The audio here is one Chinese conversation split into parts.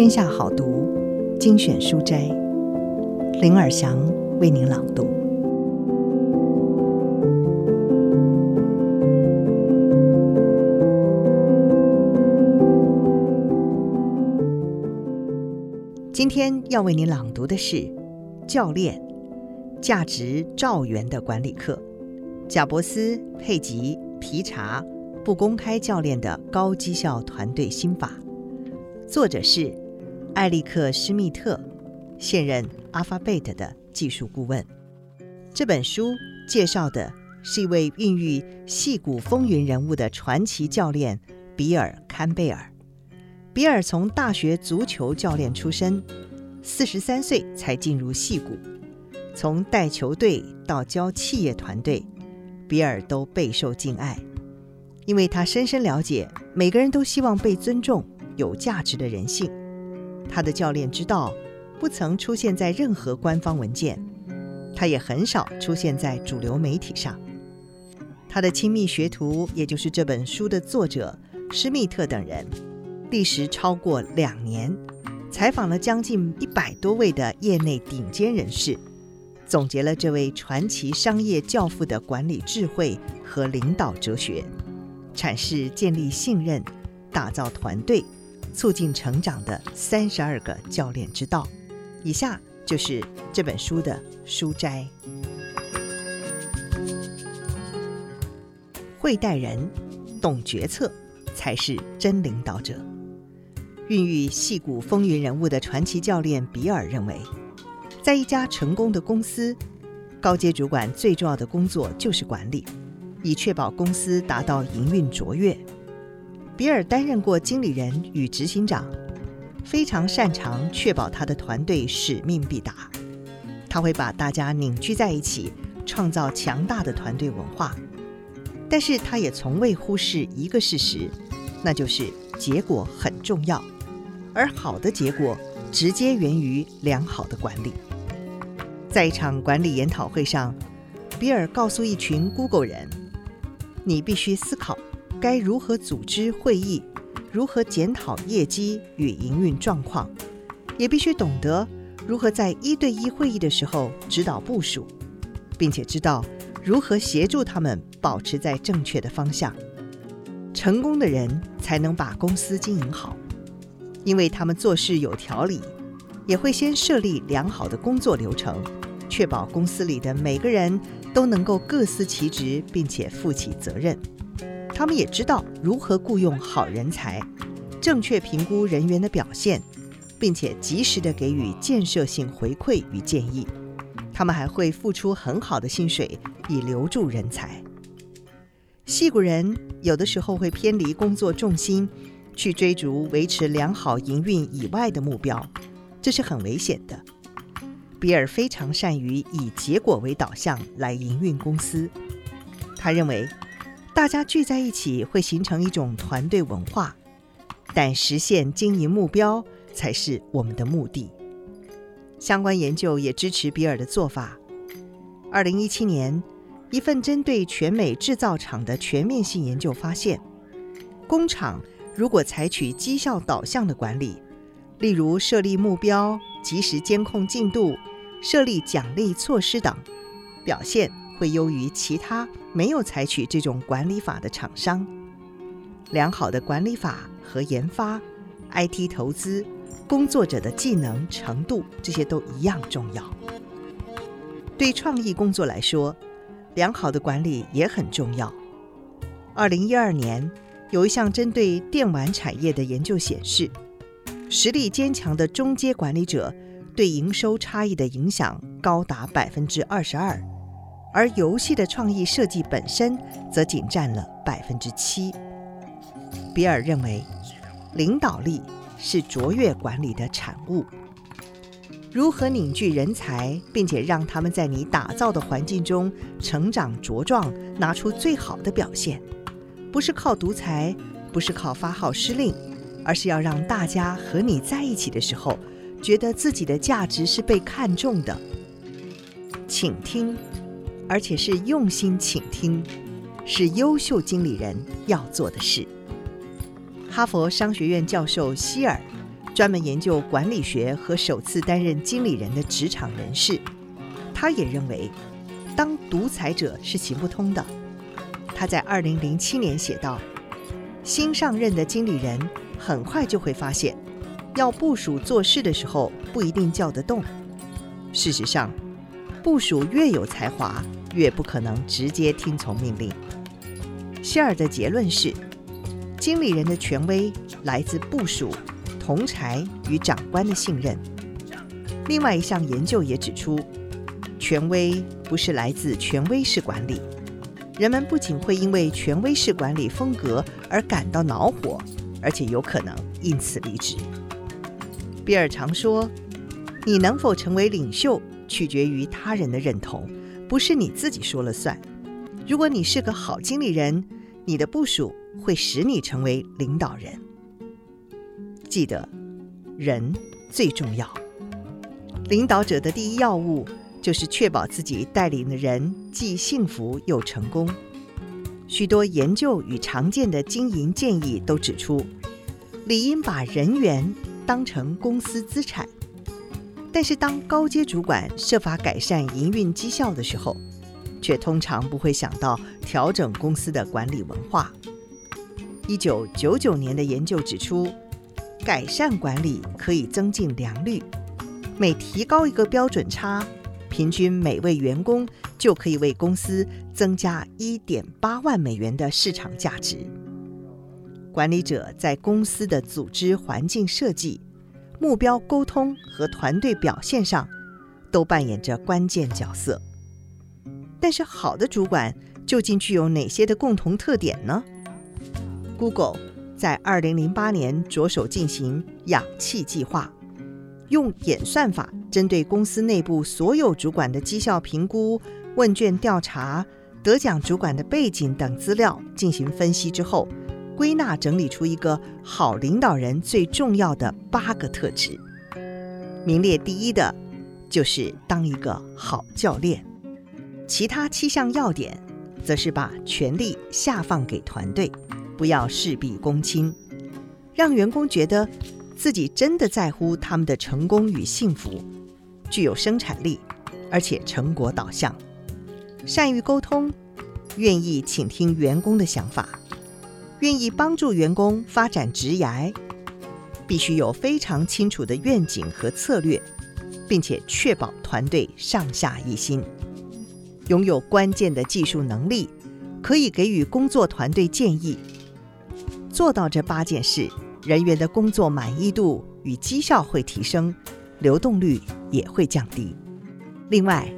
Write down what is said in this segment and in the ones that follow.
天下好读精选书斋，林尔祥为您朗读。今天要为您朗读的是《教练价值兆元的管理课》，贾伯斯、佩吉、皮查不公开教练的高绩效团队心法。作者是艾利克·施密特，现任 Alphabet 的技术顾问。这本书介绍的是一位孕育矽谷风云人物的传奇教练比尔·坎贝尔。比尔从大学足球教练出身，四十三岁才进入矽谷。从带球队到教企业团队，比尔都备受敬爱，因为他深深了解每个人都希望被尊重。有价值的人性，他的教练之道不曾出现在任何官方文件，他也很少出现在主流媒体上。他的亲密学徒，也就是这本书的作者施密特等人，历时超过两年，采访了将近一百多位的业内顶尖人士，总结了这位传奇商业教父的管理智慧和领导哲学，阐释建立信任、打造团队。促进成长的三十二个教练之道，以下就是这本书的书摘。会带人，懂决策，才是真领导者。孕育矽谷风云人物的传奇教练比尔认为，在一家成功的公司，高阶主管最重要的工作就是管理，以确保公司达到营运卓越。比尔担任过经理人与执行长，非常擅长确保他的团队使命必达。他会把大家凝聚在一起，创造强大的团队文化。但是，他也从未忽视一个事实，那就是结果很重要，而好的结果直接源于良好的管理。在一场管理研讨会上，比尔告诉一群 Google 人：“你必须思考。”该如何组织会议？如何检讨业绩与营运状况？也必须懂得如何在一对一会议的时候指导部署，并且知道如何协助他们保持在正确的方向。成功的人才能把公司经营好，因为他们做事有条理，也会先设立良好的工作流程，确保公司里的每个人都能够各司其职，并且负起责任。他们也知道如何雇佣好人才，正确评估人员的表现，并且及时地给予建设性回馈与建议。他们还会付出很好的薪水以留住人才。戏骨人有的时候会偏离工作重心，去追逐维持良好营运以外的目标，这是很危险的。比尔非常善于以结果为导向来营运公司，他认为。大家聚在一起会形成一种团队文化，但实现经营目标才是我们的目的。相关研究也支持比尔的做法。二零一七年，一份针对全美制造厂的全面性研究发现，工厂如果采取绩效导向的管理，例如设立目标、及时监控进度、设立奖励措施等，表现会优于其他没有采取这种管理法的厂商。良好的管理法和研发、IT 投资、工作者的技能程度，这些都一样重要。对创意工作来说，良好的管理也很重要。二零一二年，有一项针对电玩产业的研究显示，实力坚强的中阶管理者对营收差异的影响高达百分之二十二。而游戏的创意设计本身则仅占了百分之七。比尔认为，领导力是卓越管理的产物。如何凝聚人才，并且让他们在你打造的环境中成长茁壮，拿出最好的表现，不是靠独裁，不是靠发号施令，而是要让大家和你在一起的时候，觉得自己的价值是被看重的。请听。而且是用心倾听，是优秀经理人要做的事。哈佛商学院教授希尔专门研究管理学和首次担任经理人的职场人士。他也认为，当独裁者是行不通的。他在二零零七年写道：“新上任的经理人很快就会发现，要部署做事的时候不一定叫得动。事实上，部署越有才华，越不可能直接听从命令。”希尔的结论是：经理人的权威来自部属、同侪与长官的信任。另外一项研究也指出，权威不是来自权威式管理。人们不仅会因为权威式管理风格而感到恼火，而且有可能因此离职。比尔常说：“你能否成为领袖，取决于他人的认同，不是你自己说了算。如果你是个好经理人，你的部署会使你成为领导人。记得，人最重要。领导者的第一要务。”就是确保自己带领的人既幸福又成功。许多研究与常见的经营建议都指出，理应把人员当成公司资产。但是，当高阶主管设法改善营运绩效的时候，却通常不会想到调整公司的管理文化。一九九九年的研究指出，改善管理可以增进良率，每提高一个标准差。平均每位员工就可以为公司增加一点八万美元的市场价值。管理者在公司的组织环境设计、目标沟通和团队表现上都扮演着关键角色。但是，好的主管究竟具有哪些的共同特点呢？Google 在二零零八年着手进行氧气计划。用演算法针对公司内部所有主管的绩效评估、问卷调查、得奖主管的背景等资料进行分析之后，归纳整理出一个好领导人最重要的八个特质。名列第一的，就是当一个好教练。其他七项要点，则是把权力下放给团队，不要事必躬亲，让员工觉得。自己真的在乎他们的成功与幸福，具有生产力，而且成果导向，善于沟通，愿意倾听员工的想法，愿意帮助员工发展职涯，必须有非常清楚的愿景和策略，并且确保团队上下一心，拥有关键的技术能力，可以给予工作团队建议。做到这八件事。人员的工作满意度与绩效会提升，流动率也会降低。另外，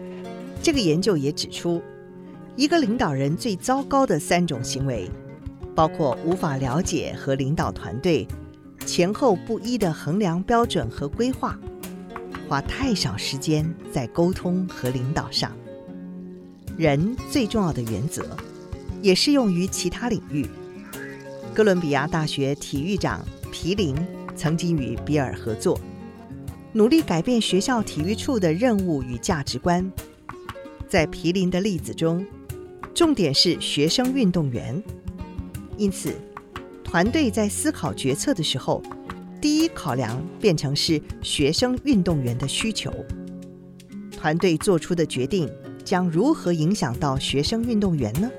这个研究也指出，一个领导人最糟糕的三种行为，包括无法了解和领导团队，前后不一的衡量标准和规划，花太少时间在沟通和领导上。人最重要的原则，也适用于其他领域。哥伦比亚大学体育长皮林曾经与比尔合作，努力改变学校体育处的任务与价值观。在皮林的例子中，重点是学生运动员，因此团队在思考决策的时候，第一考量变成是学生运动员的需求。团队做出的决定将如何影响到学生运动员呢？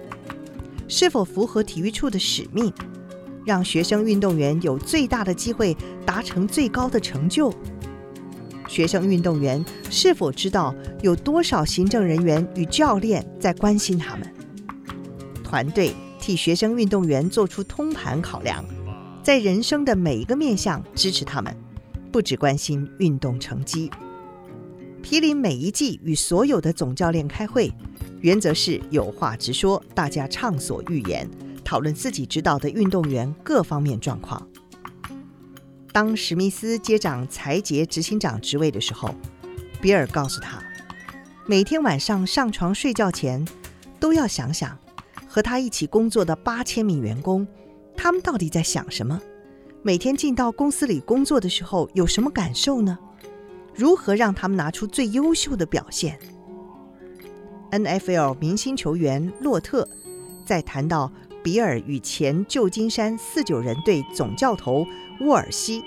是否符合体育处的使命？让学生运动员有最大的机会达成最高的成就。学生运动员是否知道有多少行政人员与教练在关心他们？团队替学生运动员做出通盘考量，在人生的每一个面向支持他们，不只关心运动成绩。皮林每一季与所有的总教练开会，原则是有话直说，大家畅所欲言。讨论自己指导的运动员各方面状况。当史密斯接掌财节执行长职位的时候，比尔告诉他，每天晚上上床睡觉前，都要想想和他一起工作的八千名员工，他们到底在想什么？每天进到公司里工作的时候有什么感受呢？如何让他们拿出最优秀的表现？NFL 明星球员洛特在谈到。比尔与前旧金山四九人队总教头沃尔西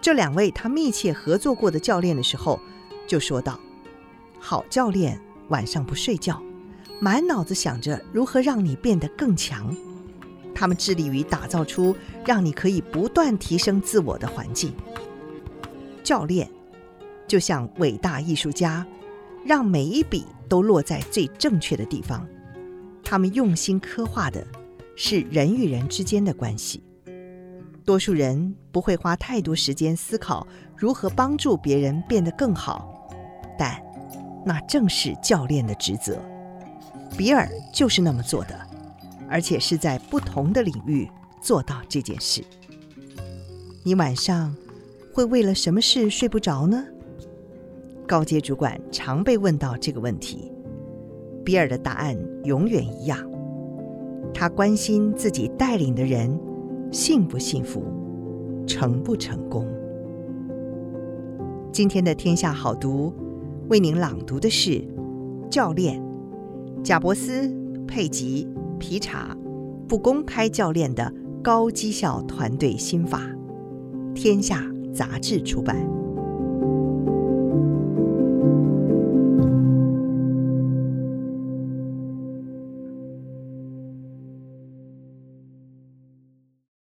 这两位他密切合作过的教练的时候，就说道：“好教练晚上不睡觉，满脑子想着如何让你变得更强。他们致力于打造出让你可以不断提升自我的环境。教练就像伟大艺术家，让每一笔都落在最正确的地方。他们用心刻画的是人与人之间的关系。多数人不会花太多时间思考如何帮助别人变得更好。”但那正是教练的职责。比尔就是那么做的，而且是在不同的领域做到这件事。你晚上会为了什么事睡不着呢？高阶主管常被问到这个问题，比尔的答案永远一样：他关心自己带领的人幸不幸福，成不成功。今天的天下好读。为您朗读的是教练贾伯斯、佩吉、皮查不公开教练的高绩效团队心法，天下杂志出版。